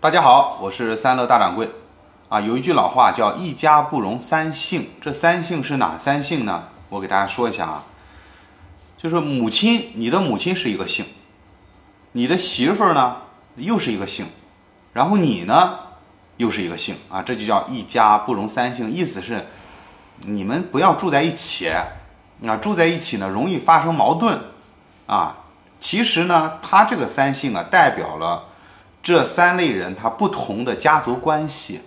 大家好，我是三乐大掌柜。啊，有一句老话叫“一家不容三姓”，这三姓是哪三姓呢？我给大家说一下啊，就是母亲，你的母亲是一个姓，你的媳妇儿呢又是一个姓，然后你呢又是一个姓啊，这就叫一家不容三姓，意思是你们不要住在一起啊，住在一起呢容易发生矛盾啊。其实呢，它这个三姓啊，代表了这三类人他不同的家族关系。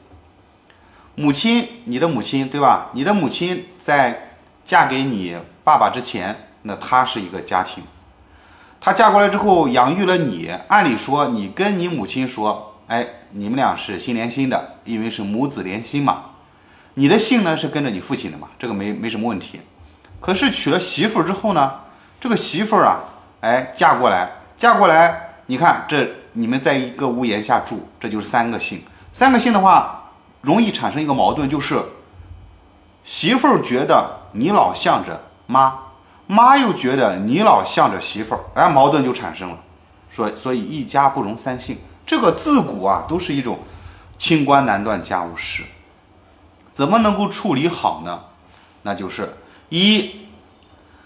母亲，你的母亲对吧？你的母亲在嫁给你爸爸之前，那她是一个家庭。她嫁过来之后养育了你，按理说你跟你母亲说，哎，你们俩是心连心的，因为是母子连心嘛。你的姓呢是跟着你父亲的嘛，这个没没什么问题。可是娶了媳妇之后呢，这个媳妇儿啊，哎，嫁过来，嫁过来，你看这你们在一个屋檐下住，这就是三个姓。三个姓的话。容易产生一个矛盾，就是媳妇儿觉得你老向着妈，妈又觉得你老向着媳妇儿，哎，矛盾就产生了。说，所以一家不容三姓，这个自古啊都是一种清官难断家务事。怎么能够处理好呢？那就是一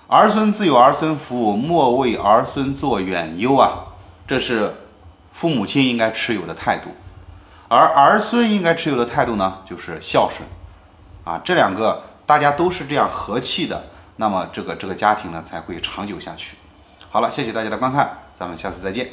儿孙自有儿孙福，莫为儿孙作远忧啊，这是父母亲应该持有的态度。而儿孙应该持有的态度呢，就是孝顺，啊，这两个大家都是这样和气的，那么这个这个家庭呢才会长久下去。好了，谢谢大家的观看，咱们下次再见。